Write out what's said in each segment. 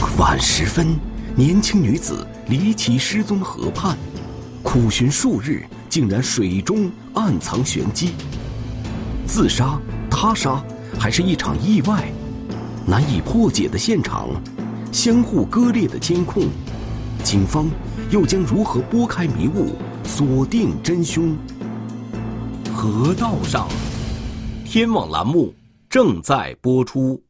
傍晚时分，年轻女子离奇失踪河畔，苦寻数日，竟然水中暗藏玄机。自杀、他杀，还是一场意外？难以破解的现场，相互割裂的监控，警方又将如何拨开迷雾，锁定真凶？河道上，天网栏目正在播出。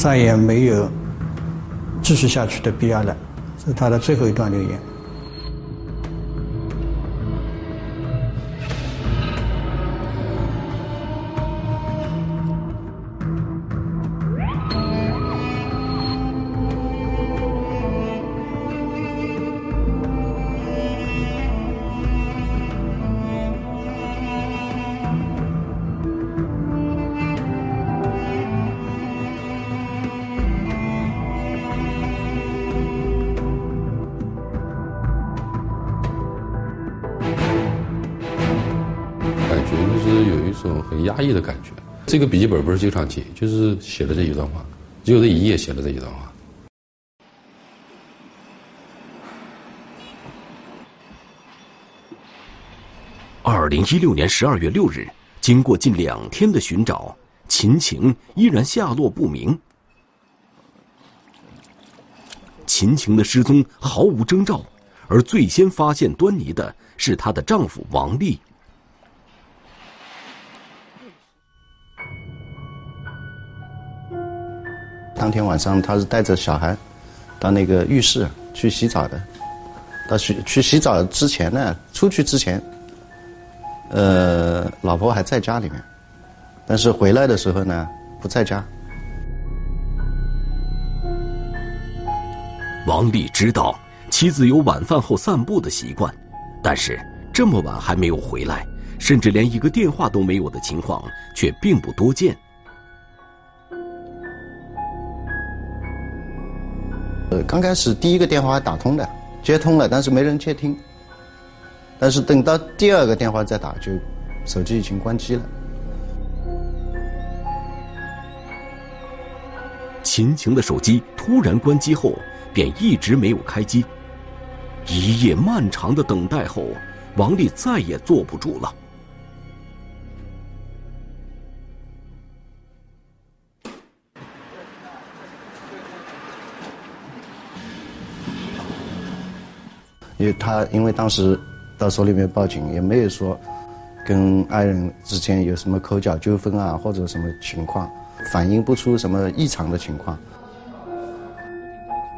再也没有继续下去的必要了，这是他的最后一段留言。这个笔记本不是经常记，就是写了这一段话，只有这一页写了这一段话。二零一六年十二月六日，经过近两天的寻找，秦晴依然下落不明。秦晴的失踪毫无征兆，而最先发现端倪的是她的丈夫王丽。当天晚上，他是带着小孩到那个浴室去洗澡的。到去去洗澡之前呢，出去之前，呃，老婆还在家里面，但是回来的时候呢，不在家。王丽知道妻子有晚饭后散步的习惯，但是这么晚还没有回来，甚至连一个电话都没有的情况，却并不多见。呃，刚开始第一个电话还打通的，接通了，但是没人接听。但是等到第二个电话再打，就手机已经关机了。秦晴的手机突然关机后，便一直没有开机。一夜漫长的等待后，王丽再也坐不住了。因为他因为当时到所里面报警，也没有说跟爱人之间有什么口角纠纷啊，或者什么情况，反映不出什么异常的情况。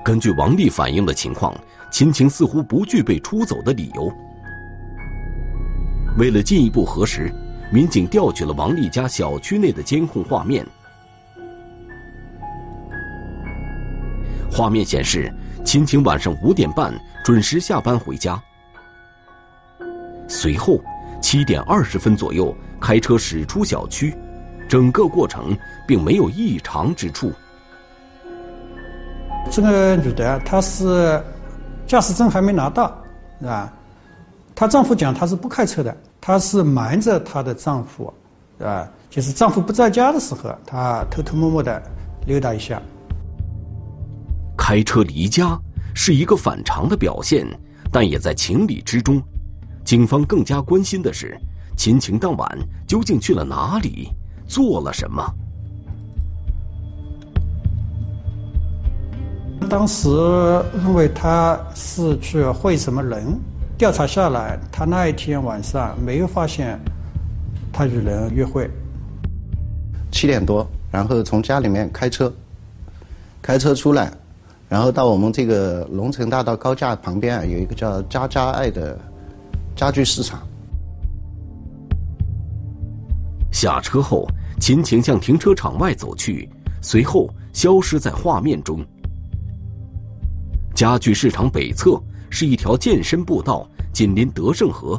根据王丽反映的情况，秦晴似乎不具备出走的理由。为了进一步核实，民警调取了王丽家小区内的监控画面。画面显示。秦晴晚上五点半准时下班回家，随后七点二十分左右开车驶出小区，整个过程并没有异常之处。这个女的她是驾驶证还没拿到，是吧？她丈夫讲她是不开车的，她是瞒着她的丈夫，是吧？就是丈夫不在家的时候，她偷偷摸摸的溜达一下。开车离家是一个反常的表现，但也在情理之中。警方更加关心的是，秦晴当晚究竟去了哪里，做了什么。当时认为他是去会什么人，调查下来，他那一天晚上没有发现他与人约会。七点多，然后从家里面开车，开车出来，然后到我们这个龙城大道高架旁边啊，有一个叫家家爱的家具市场。下车后，秦晴向停车场外走去，随后消失在画面中。家具市场北侧是一条健身步道，紧邻德胜河。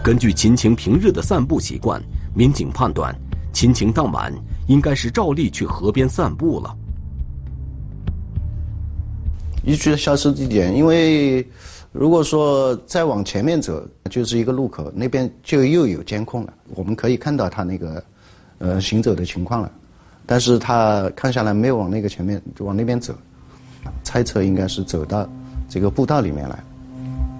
根据秦晴平日的散步习惯，民警判断，秦晴当晚应该是照例去河边散步了。一去消失地点，因为如果说再往前面走，就是一个路口，那边就又有监控了，我们可以看到他那个呃行走的情况了。但是他看下来没有往那个前面往那边走，猜测应该是走到这个步道里面来。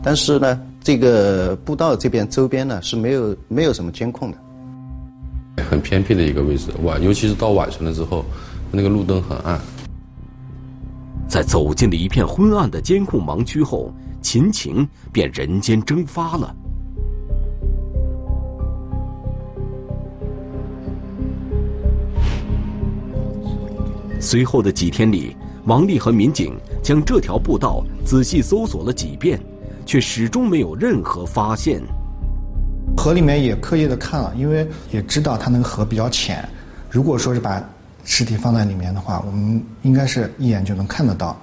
但是呢。这个步道这边周边呢是没有没有什么监控的，很偏僻的一个位置，晚尤其是到晚上了之后，那个路灯很暗。在走进了一片昏暗的监控盲区后，秦晴便人间蒸发了。随后的几天里，王丽和民警将这条步道仔细搜索了几遍。却始终没有任何发现。河里面也刻意的看了，因为也知道它那个河比较浅。如果说是把尸体放在里面的话，我们应该是一眼就能看得到。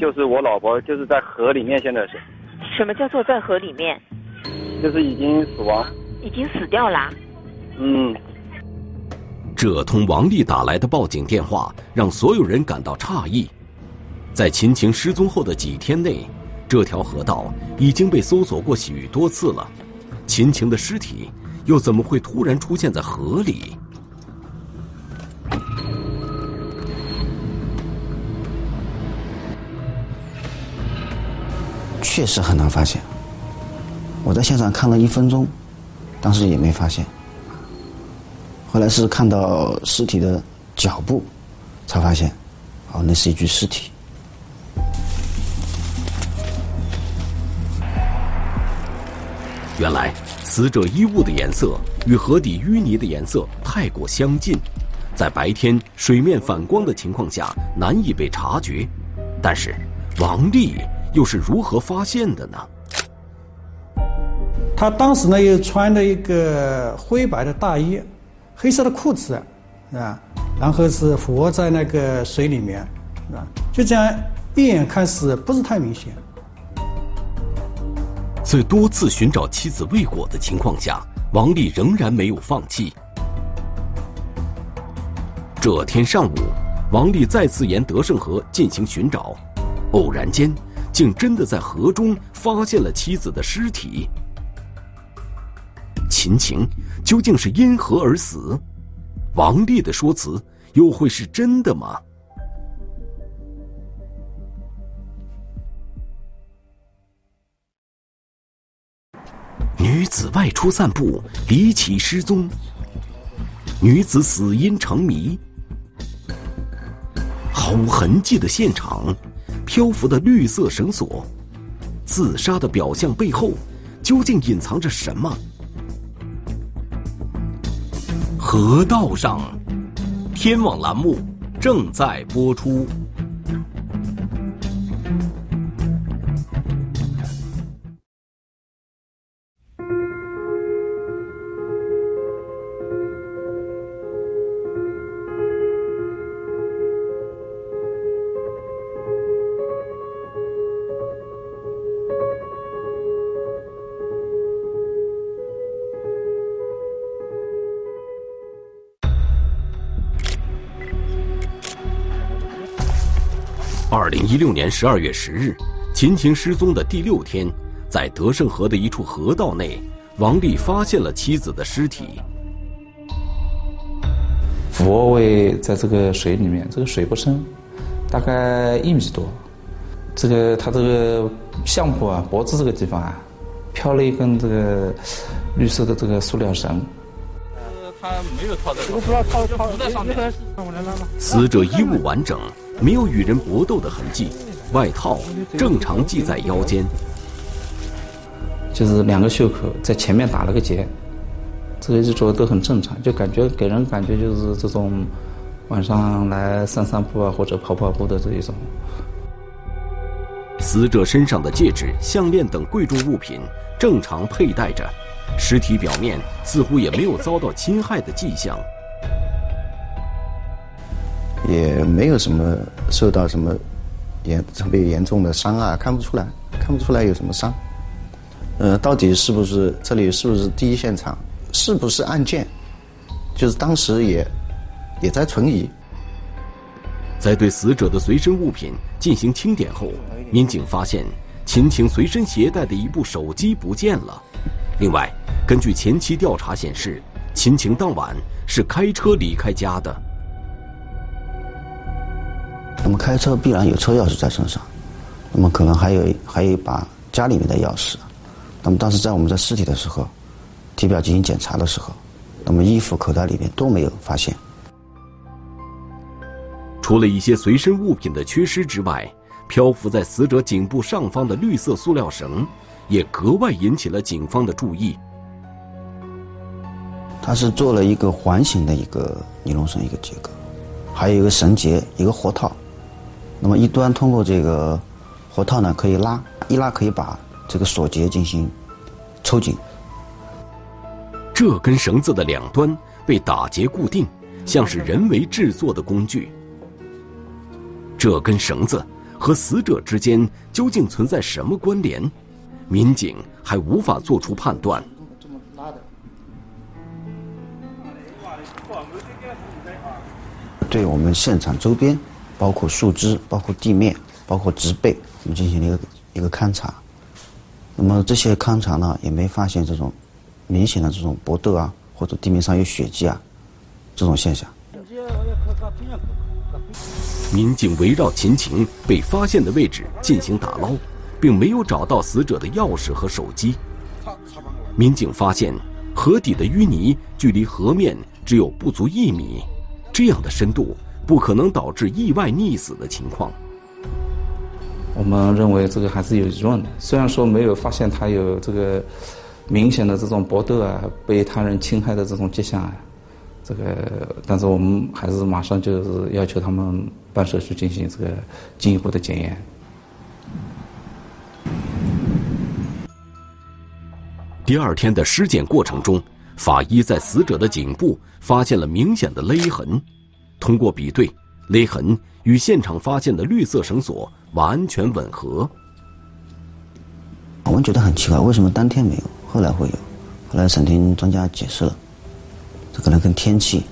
就是我老婆，就是在河里面，现在是。什么叫做在河里面？就是已经死亡。已经死掉啦。嗯。这通王丽打来的报警电话让所有人感到诧异。在秦晴失踪后的几天内，这条河道已经被搜索过许多次了。秦晴的尸体又怎么会突然出现在河里？确实很难发现。我在现场看了一分钟，当时也没发现。后来是看到尸体的脚步，才发现，哦，那是一具尸体。原来，死者衣物的颜色与河底淤泥的颜色太过相近，在白天水面反光的情况下难以被察觉。但是，王丽又是如何发现的呢？他当时呢，又穿了一个灰白的大衣。黑色的裤子，啊，然后是俯卧在那个水里面，啊，就这样一眼看是不是太明显。在多次寻找妻子未果的情况下，王丽仍然没有放弃。这天上午，王丽再次沿德胜河进行寻找，偶然间，竟真的在河中发现了妻子的尸体。秦晴究竟是因何而死？王丽的说辞又会是真的吗？女子外出散步，离奇失踪。女子死因成谜。毫无痕迹的现场，漂浮的绿色绳索，自杀的表象背后，究竟隐藏着什么？河道上，天网栏目正在播出。二零一六年十二月十日，秦晴失踪的第六天，在德胜河的一处河道内，王丽发现了妻子的尸体。俯卧位在这个水里面，这个水不深，大概一米多。这个他这个相扑啊，脖子这个地方啊，飘了一根这个绿色的这个塑料绳。他没有套在，我不知道套套在上面。死者衣物完整。没有与人搏斗的痕迹，外套正常系在腰间，就是两个袖口在前面打了个结，这个衣着都很正常，就感觉给人感觉就是这种晚上来散散步啊或者跑跑步的这一种。死者身上的戒指、项链等贵重物品正常佩戴着，尸体表面似乎也没有遭到侵害的迹象，也没有什么受到什么严特别严重的伤啊，看不出来，看不出来有什么伤。呃，到底是不是这里是不是第一现场？是不是案件？就是当时也也在存疑。在对死者的随身物品进行清点后，民警发现秦晴随身携带的一部手机不见了。另外，根据前期调查显示，秦晴当晚是开车离开家的。那么开车必然有车钥匙在身上，那么可能还有还有一把家里面的钥匙。那么当时在我们在尸体的时候，体表进行检查的时候，那么衣服口袋里面都没有发现。除了一些随身物品的缺失之外，漂浮在死者颈部上方的绿色塑料绳，也格外引起了警方的注意。它是做了一个环形的一个尼龙绳一个结构，还有一个绳结，一个活套。那么一端通过这个活套呢，可以拉，一拉可以把这个锁结进行抽紧。这根绳子的两端被打结固定，像是人为制作的工具。这根绳子和死者之间究竟存在什么关联？民警还无法做出判断。对我们现场周边，包括树枝、包括地面、包括植被，我们进行了一个一个勘察。那么这些勘察呢，也没发现这种明显的这种搏斗啊，或者地面上有血迹啊这种现象。民警围绕秦晴被发现的位置进行打捞，并没有找到死者的钥匙和手机。民警发现河底的淤泥距离河面只有不足一米，这样的深度不可能导致意外溺死的情况。我们认为这个还是有疑问的，虽然说没有发现他有这个明显的这种搏斗啊、被他人侵害的这种迹象啊。这个，但是我们还是马上就是要求他们办手续，进行这个进一步的检验。第二天的尸检过程中，法医在死者的颈部发现了明显的勒痕，通过比对，勒痕与现场发现的绿色绳索完全吻合。我们觉得很奇怪，为什么当天没有，后来会有？后来审庭专家解释了。这可能跟天气，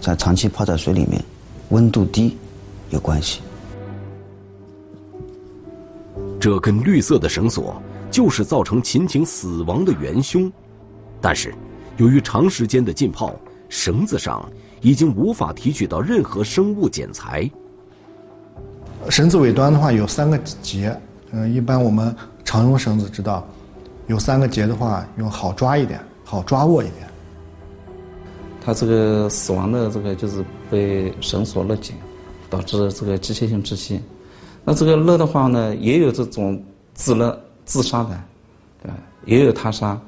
在长期泡在水里面，温度低有关系。这根绿色的绳索就是造成秦晴死亡的元凶，但是由于长时间的浸泡，绳子上已经无法提取到任何生物检材。绳子尾端的话有三个结，嗯，一般我们常用绳子知道，有三个结的话用好抓一点，好抓握一点。他这个死亡的这个就是被绳索勒紧，导致这个机械性窒息。那这个勒的话呢，也有这种自勒自杀的，对吧？也有他杀。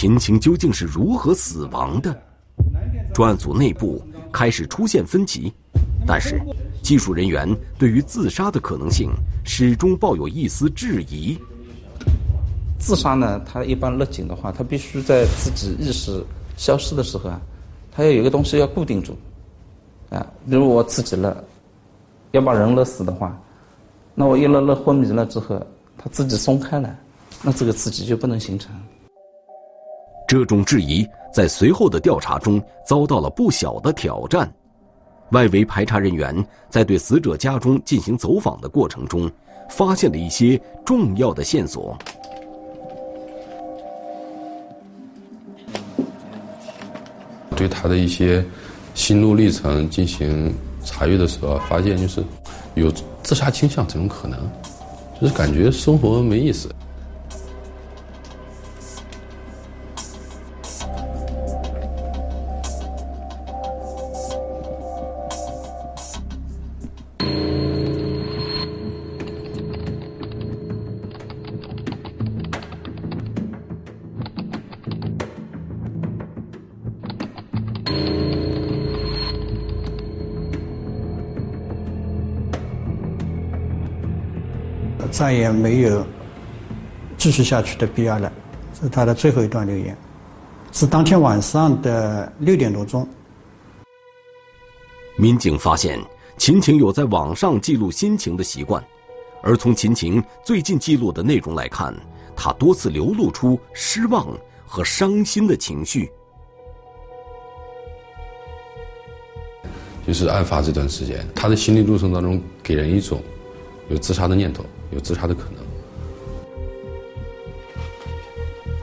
秦晴究竟是如何死亡的？专案组内部开始出现分歧，但是。技术人员对于自杀的可能性始终抱有一丝质疑。自杀呢，他一般勒紧的话，他必须在自己意识消失的时候啊，他要有个东西要固定住，啊，比如我自己勒，要把人勒死的话，那我一勒勒昏迷了之后，他自己松开了，那这个自己就不能形成。这种质疑在随后的调查中遭到了不小的挑战。外围排查人员在对死者家中进行走访的过程中，发现了一些重要的线索。对他的一些心路历程进行查阅的时候，发现就是有自杀倾向，怎么可能？就是感觉生活没意思。再也没有继续下去的必要了。这是他的最后一段留言，是当天晚上的六点多钟。民警发现秦晴有在网上记录心情的习惯，而从秦晴最近记录的内容来看，她多次流露出失望和伤心的情绪。就是案发这段时间，他的心理路程当中给人一种有自杀的念头，有自杀的可能。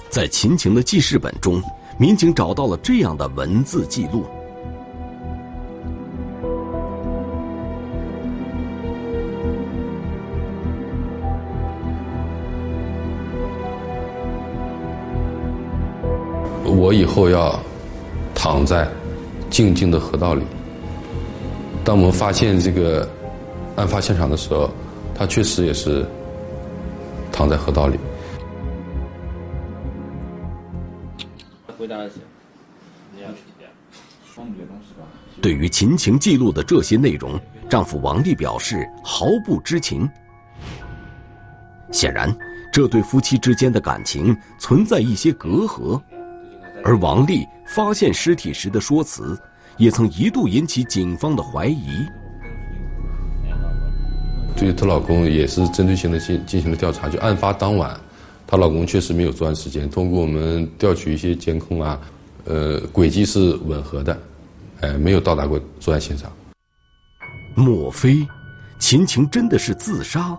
在秦晴的记事本中，民警找到了这样的文字记录：我以后要躺在静静的河道里。当我们发现这个案发现场的时候，他确实也是躺在河道里。回答一下，对于秦晴记录的这些内容，丈夫王丽表示毫不知情。显然，这对夫妻之间的感情存在一些隔阂，而王丽发现尸体时的说辞。也曾一度引起警方的怀疑。对她老公也是针对性的进进行了调查。就案发当晚，她老公确实没有作案时间。通过我们调取一些监控啊，呃，轨迹是吻合的，哎，没有到达过作案现场。莫非秦晴真的是自杀？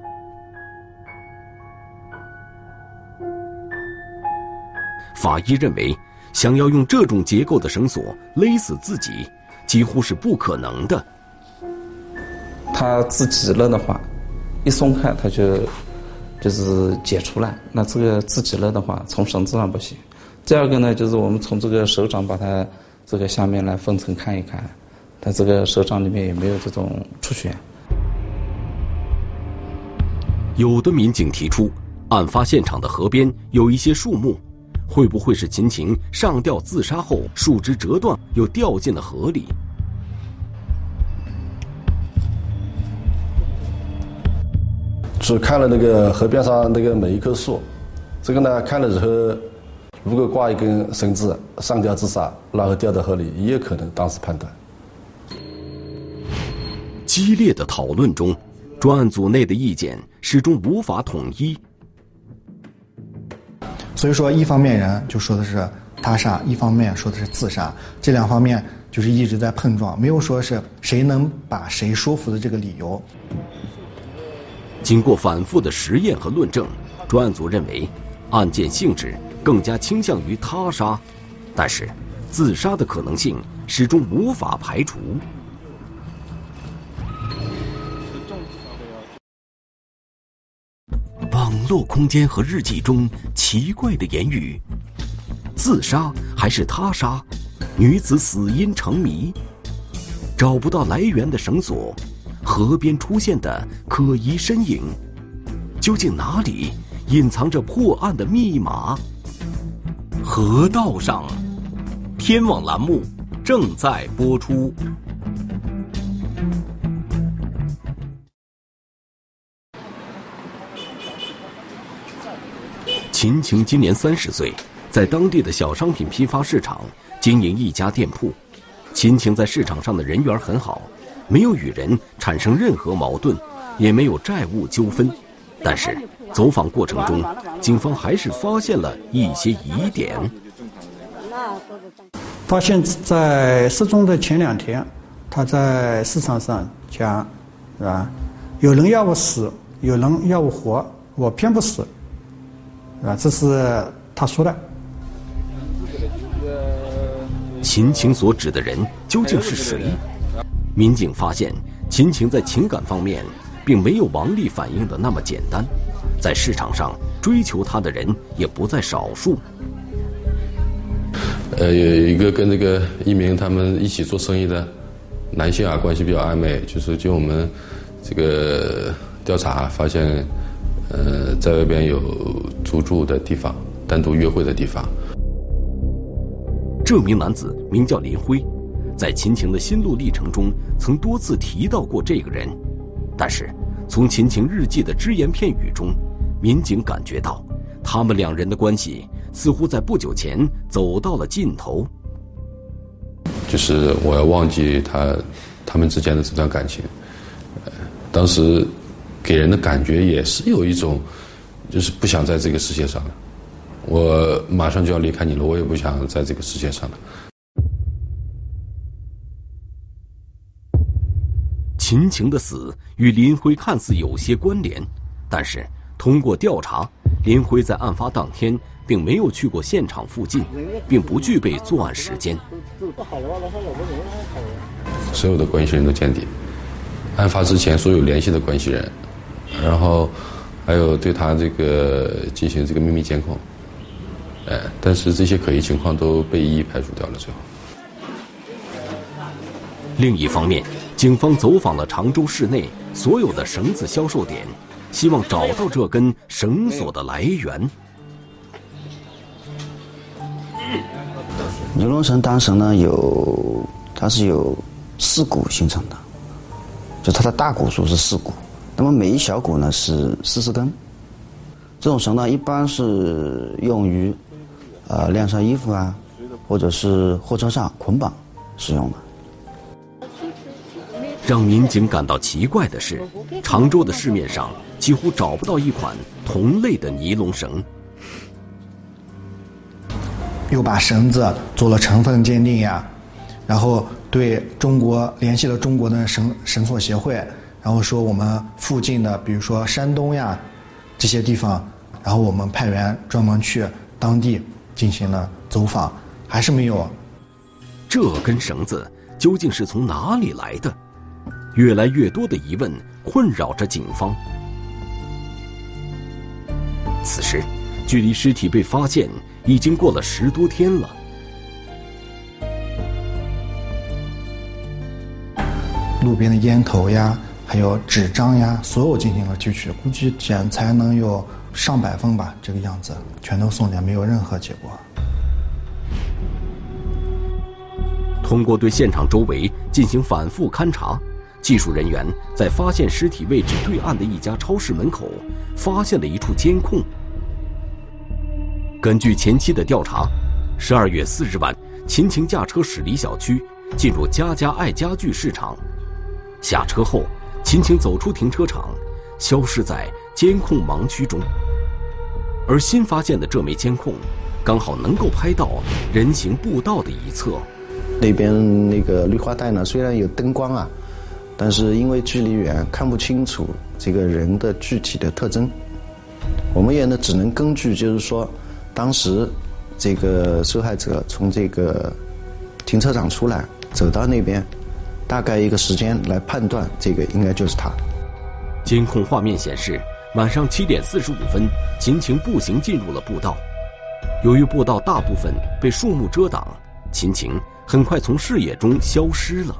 法医认为。想要用这种结构的绳索勒死自己，几乎是不可能的。他自己勒的话，一松开他就就是解出来。那这个自己勒的话，从绳子上不行。第二个呢，就是我们从这个手掌把它这个下面来分层看一看，他这个手掌里面有没有这种出血。有的民警提出，案发现场的河边有一些树木。会不会是秦晴上吊自杀后树枝折断，又掉进了河里？只看了那个河边上那个每一棵树，这个呢看了以后，如果挂一根绳子上吊自杀，然后掉到河里，也有可能当时判断。激烈的讨论中，专案组内的意见始终无法统一。所以说，一方面人就说的是他杀，一方面说的是自杀，这两方面就是一直在碰撞，没有说是谁能把谁说服的这个理由。经过反复的实验和论证，专案组认为案件性质更加倾向于他杀，但是自杀的可能性始终无法排除。网络空间和日记中奇怪的言语，自杀还是他杀？女子死因成谜，找不到来源的绳索，河边出现的可疑身影，究竟哪里隐藏着破案的密码？河道上，天网栏目正在播出。秦晴今年三十岁，在当地的小商品批发市场经营一家店铺。秦晴在市场上的人缘很好，没有与人产生任何矛盾，也没有债务纠纷。但是走访过程中，警方还是发现了一些疑点。发现，在失踪的前两天，他在市场上讲，是吧？有人要我死，有人要我活，我偏不死。啊，这是他说的。秦晴所指的人究竟是谁？民警发现，秦晴在情感方面并没有王丽反映的那么简单，在市场上追求她的人也不在少数。呃，有一个跟这个一鸣他们一起做生意的男性啊，关系比较暧昧，就是就我们这个调查发现。呃，在外边有租住的地方，单独约会的地方。这名男子名叫林辉，在秦晴的心路历程中曾多次提到过这个人，但是从秦晴日记的只言片语中，民警感觉到，他们两人的关系似乎在不久前走到了尽头。就是我要忘记他，他们之间的这段感情。当时给人的感觉也是有一种，就是不想在这个世界上了。我马上就要离开你了，我也不想在这个世界上了。秦晴的死与林辉看似有些关联，但是通过调查，林辉在案发当天并没有去过现场附近，并不具备作案时间。所有的关系人都见底，案发之前所有联系的关系人，然后还有对他这个进行这个秘密监控，哎，但是这些可疑情况都被一一排除掉了。最后，另一方面。警方走访了常州市内所有的绳子销售点，希望找到这根绳索的来源。尼龙绳当绳呢，有它是有四股形成的，就它的大股数是四股，那么每一小股呢是四十根。这种绳呢，一般是用于呃晾晒衣服啊，或者是货车上捆绑使用的。让民警感到奇怪的是，常州的市面上几乎找不到一款同类的尼龙绳。又把绳子做了成分鉴定呀，然后对中国联系了中国的绳绳索协会，然后说我们附近的，比如说山东呀这些地方，然后我们派员专门去当地进行了走访，还是没有。这根绳子究竟是从哪里来的？越来越多的疑问困扰着警方。此时，距离尸体被发现已经过了十多天了。路边的烟头呀，还有纸张呀，所有进行了提取，估计检材能有上百份吧，这个样子，全都送检，没有任何结果。通过对现场周围进行反复勘查。技术人员在发现尸体位置对岸的一家超市门口，发现了一处监控。根据前期的调查，十二月四日晚，秦晴驾车驶离小区，进入家家爱家具市场。下车后，秦晴走出停车场，消失在监控盲区中。而新发现的这枚监控，刚好能够拍到人行步道的一侧。那边那个绿化带呢，虽然有灯光啊。但是因为距离远，看不清楚这个人的具体的特征，我们也呢只能根据就是说，当时这个受害者从这个停车场出来，走到那边，大概一个时间来判断，这个应该就是他。监控画面显示，晚上七点四十五分，秦晴步行进入了步道，由于步道大部分被树木遮挡，秦晴很快从视野中消失了。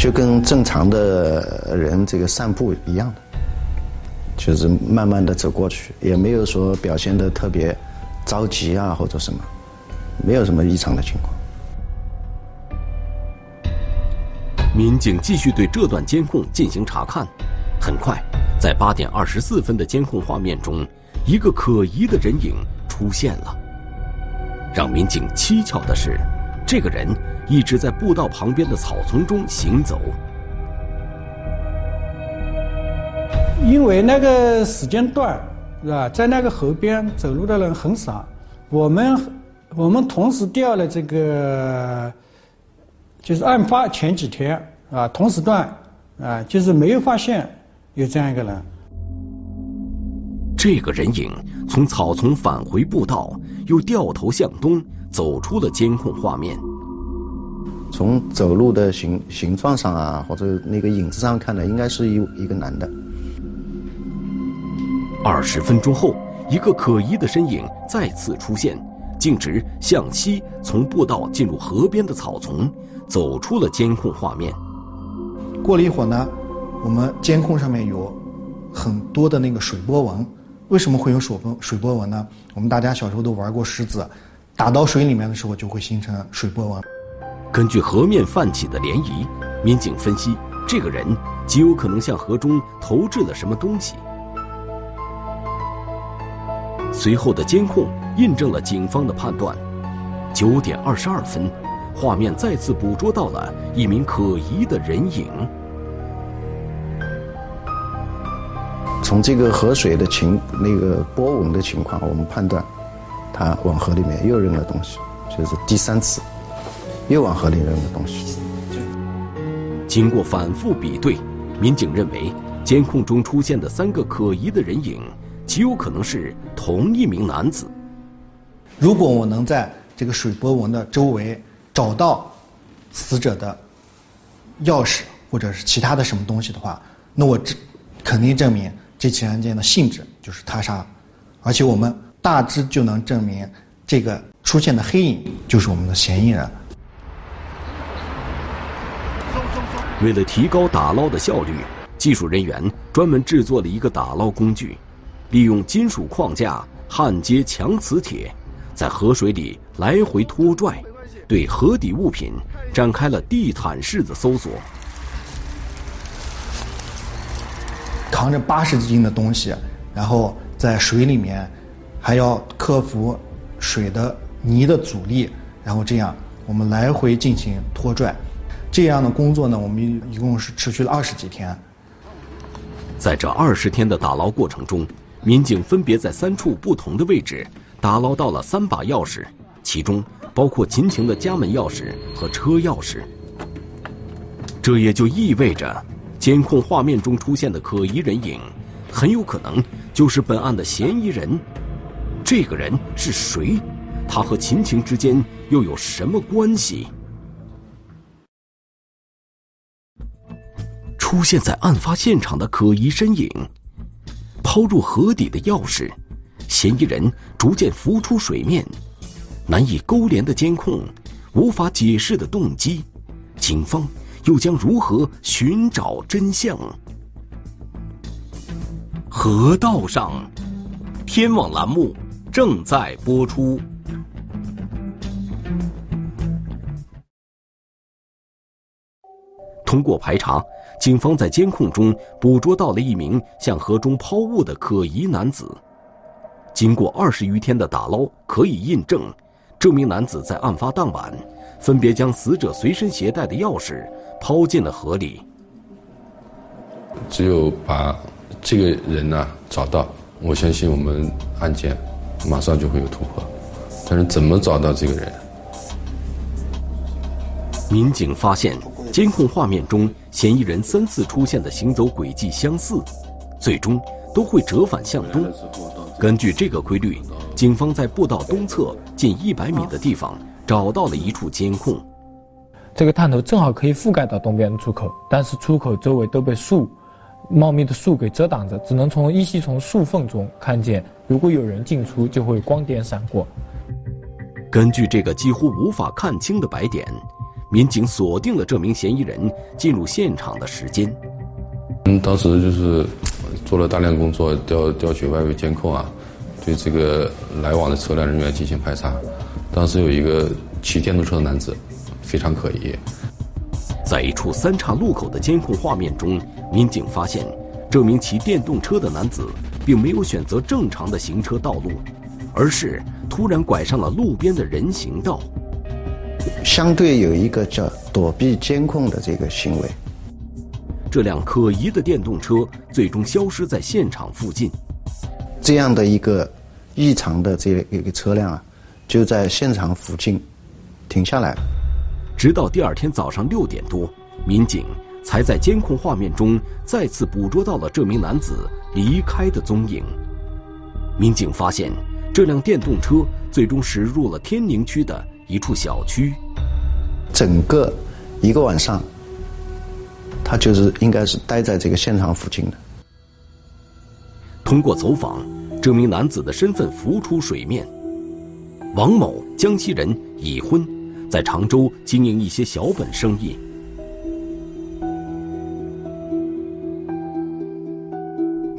就跟正常的人这个散步一样的，就是慢慢的走过去，也没有说表现的特别着急啊或者什么，没有什么异常的情况。民警继续对这段监控进行查看，很快，在八点二十四分的监控画面中，一个可疑的人影出现了。让民警蹊跷的是，这个人。一直在步道旁边的草丛中行走，因为那个时间段是吧，在那个河边走路的人很少。我们我们同时调了这个，就是案发前几天啊，同时段啊，就是没有发现有这样一个人。这个人影从草丛返回步道，又掉头向东，走出了监控画面。从走路的形形状上啊，或者那个影子上看呢，应该是一一个男的。二十分钟后，一个可疑的身影再次出现，径直向西从步道进入河边的草丛，走出了监控画面。过了一会儿呢，我们监控上面有很多的那个水波纹。为什么会有水波水波纹呢？我们大家小时候都玩过石子，打到水里面的时候就会形成水波纹。根据河面泛起的涟漪，民警分析，这个人极有可能向河中投掷了什么东西。随后的监控印证了警方的判断。九点二十二分，画面再次捕捉到了一名可疑的人影。从这个河水的情那个波纹的情况，我们判断，他往河里面又扔了东西，就是第三次，又往河里扔了东西。经过反复比对，民警认为监控中出现的三个可疑的人影，极有可能是同一名男子。如果我能在这个水波纹的周围找到死者的钥匙或者是其他的什么东西的话，那我这肯定证明这起案件的性质就是他杀，而且我们大致就能证明这个出现的黑影就是我们的嫌疑人。为了提高打捞的效率，技术人员专门制作了一个打捞工具，利用金属框架焊接强磁铁，在河水里来回拖拽，对河底物品展开了地毯式的搜索。扛着八十斤的东西，然后在水里面还要克服水的泥的阻力，然后这样我们来回进行拖拽。这样的工作呢，我们一共是持续了二十几天。在这二十天的打捞过程中，民警分别在三处不同的位置打捞到了三把钥匙，其中包括秦晴的家门钥匙和车钥匙。这也就意味着，监控画面中出现的可疑人影，很有可能就是本案的嫌疑人。这个人是谁？他和秦晴之间又有什么关系？出现在案发现场的可疑身影，抛入河底的钥匙，嫌疑人逐渐浮出水面，难以勾连的监控，无法解释的动机，警方又将如何寻找真相？河道上，天网栏目正在播出。通过排查。警方在监控中捕捉到了一名向河中抛物的可疑男子。经过二十余天的打捞，可以印证，这名男子在案发当晚，分别将死者随身携带的钥匙抛进了河里。只有把这个人呢找到，我相信我们案件马上就会有突破。但是怎么找到这个人？民警发现。监控画面中，嫌疑人三次出现的行走轨迹相似，最终都会折返向东。根据这个规律，警方在步道东侧近一百米的地方找到了一处监控。这个探头正好可以覆盖到东边的出口，但是出口周围都被树、茂密的树给遮挡着，只能从依稀从树缝中看见，如果有人进出，就会光点闪过。根据这个几乎无法看清的白点。民警锁定了这名嫌疑人进入现场的时间。嗯，当时就是做了大量工作，调调取外围监控啊，对这个来往的车辆人员进行排查。当时有一个骑电动车的男子，非常可疑。在一处三岔路口的监控画面中，民警发现，这名骑电动车的男子并没有选择正常的行车道路，而是突然拐上了路边的人行道。相对有一个叫躲避监控的这个行为，这辆可疑的电动车最终消失在现场附近。这样的一个异常的这一个车辆啊，就在现场附近停下来了。直到第二天早上六点多，民警才在监控画面中再次捕捉到了这名男子离开的踪影。民警发现，这辆电动车最终驶入了天宁区的。一处小区，整个一个晚上，他就是应该是待在这个现场附近的。通过走访，这名男子的身份浮出水面：王某，江西人，已婚，在常州经营一些小本生意。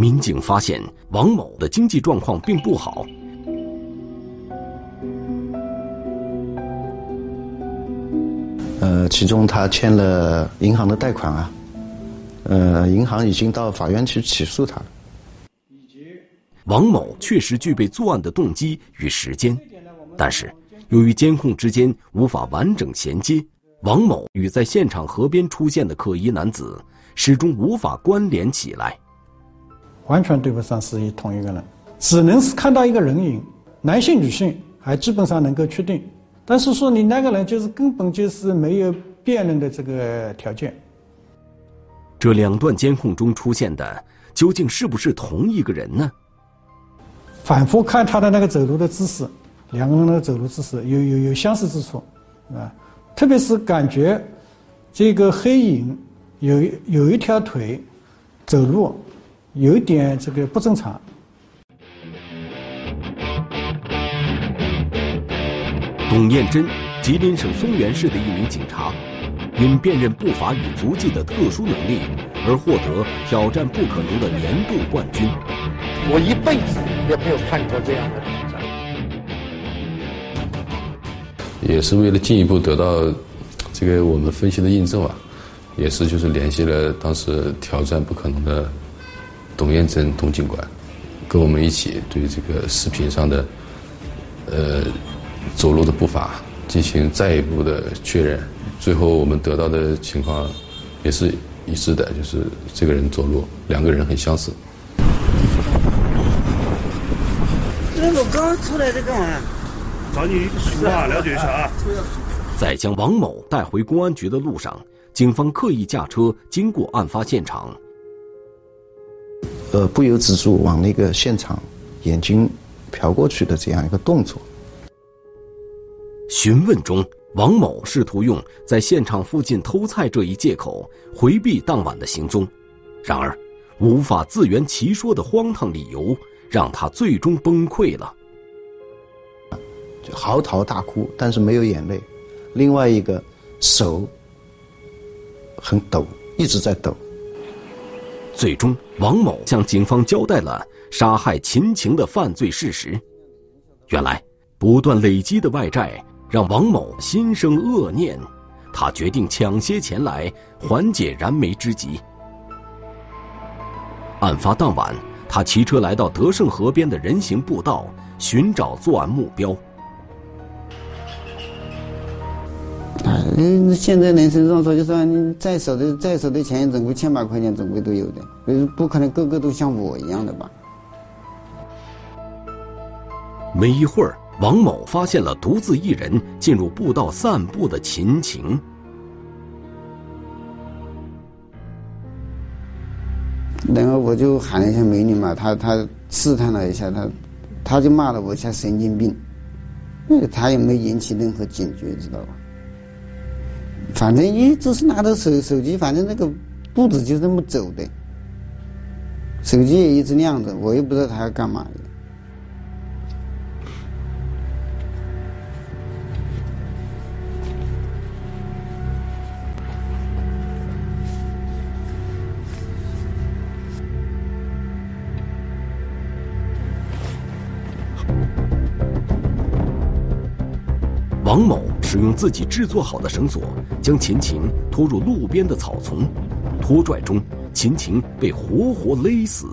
民警发现，王某的经济状况并不好。呃，其中他欠了银行的贷款啊，呃，银行已经到法院去起诉他了。王某确实具备作案的动机与时间，但是由于监控之间无法完整衔接，王某与在现场河边出现的可疑男子始终无法关联起来，完全对不上是一同一个人，只能是看到一个人影，男性、女性还基本上能够确定，但是说你那个人就是根本就是没有辨认的这个条件。这两段监控中出现的究竟是不是同一个人呢？反复看他的那个走路的姿势，两个人的走路姿势有有有相似之处，啊，特别是感觉这个黑影有有一条腿走路有一点这个不正常。董艳珍，吉林省松原市的一名警察，因辨认步伐与足迹的特殊能力而获得挑战不可能的年度冠军。我一辈子也没有看过这样的挑战。也是为了进一步得到这个我们分析的印证啊，也是就是联系了当时挑战不可能的董燕珍董警官，跟我们一起对这个视频上的呃走路的步伐进行再一步的确认。最后我们得到的情况也是一致的，就是这个人走路两个人很相似。那我刚出来在干嘛？找你情况了解一下啊。在将王某带回公安局的路上，警方刻意驾车经过案发现场，呃，不由自主往那个现场眼睛瞟过去的这样一个动作。询问中，王某试图用在现场附近偷菜这一借口回避当晚的行踪，然而无法自圆其说的荒唐理由让他最终崩溃了。就嚎啕大哭，但是没有眼泪。另外一个手很抖，一直在抖。最终，王某向警方交代了杀害秦晴的犯罪事实。原来，不断累积的外债让王某心生恶念，他决定抢些钱来缓解燃眉之急。案发当晚，他骑车来到德胜河边的人行步道，寻找作案目标。嗯，现在人生上说，就算你在手的再少的钱总归千把块钱总归都有的，不不可能个个都像我一样的吧？没一会儿，王某发现了独自一人进入步道散步的秦晴。然后我就喊了一下美女嘛，她她试探了一下，她她就骂了我一下神经病，那她也没引起任何警觉，知道吧？反正一直是拿着手手机，反正那个步子就这么走的，手机也一直亮着，我又不知道他要干嘛。王某使用自己制作好的绳索，将秦晴拖入路边的草丛，拖拽中，秦晴被活活勒死。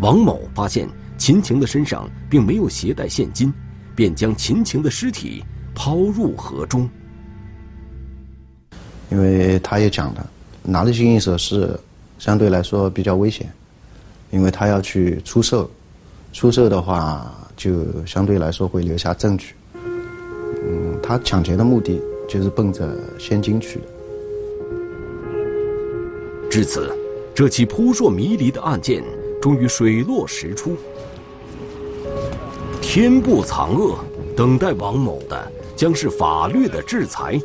王某发现秦晴的身上并没有携带现金，便将秦晴的尸体抛入河中。因为他也讲了，拿着金银首饰相对来说比较危险，因为他要去出售，出售的话就相对来说会留下证据。嗯，他抢劫的目的就是奔着现金去的。至此，这起扑朔迷离的案件终于水落石出。天不藏恶，等待王某的将是法律的制裁。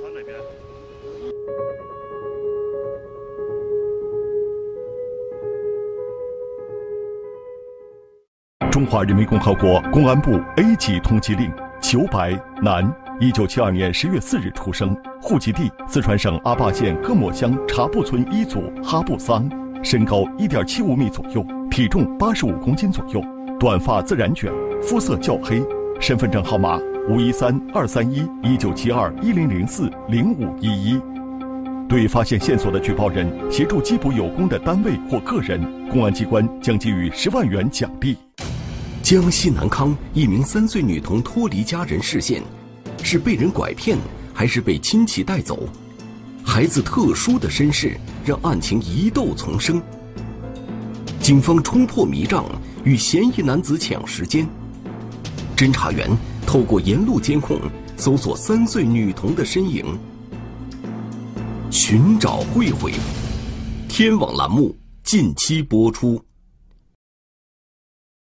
中华人民共和国公安部 A 级通缉令：裘白，男，一九七二年十月四日出生，户籍地四川省阿坝县各莫乡茶布村一组哈布桑，身高一点七五米左右，体重八十五公斤左右，短发自然卷，肤色较黑，身份证号码五一三二三一一九七二一零零四零五一一。对发现线索的举报人协助缉捕有功的单位或个人，公安机关将给予十万元奖励。江西南康一名三岁女童脱离家人视线，是被人拐骗，还是被亲戚带走？孩子特殊的身世让案情疑窦丛生。警方冲破迷障，与嫌疑男子抢时间。侦查员透过沿路监控搜索三岁女童的身影，寻找慧慧。天网栏目近期播出。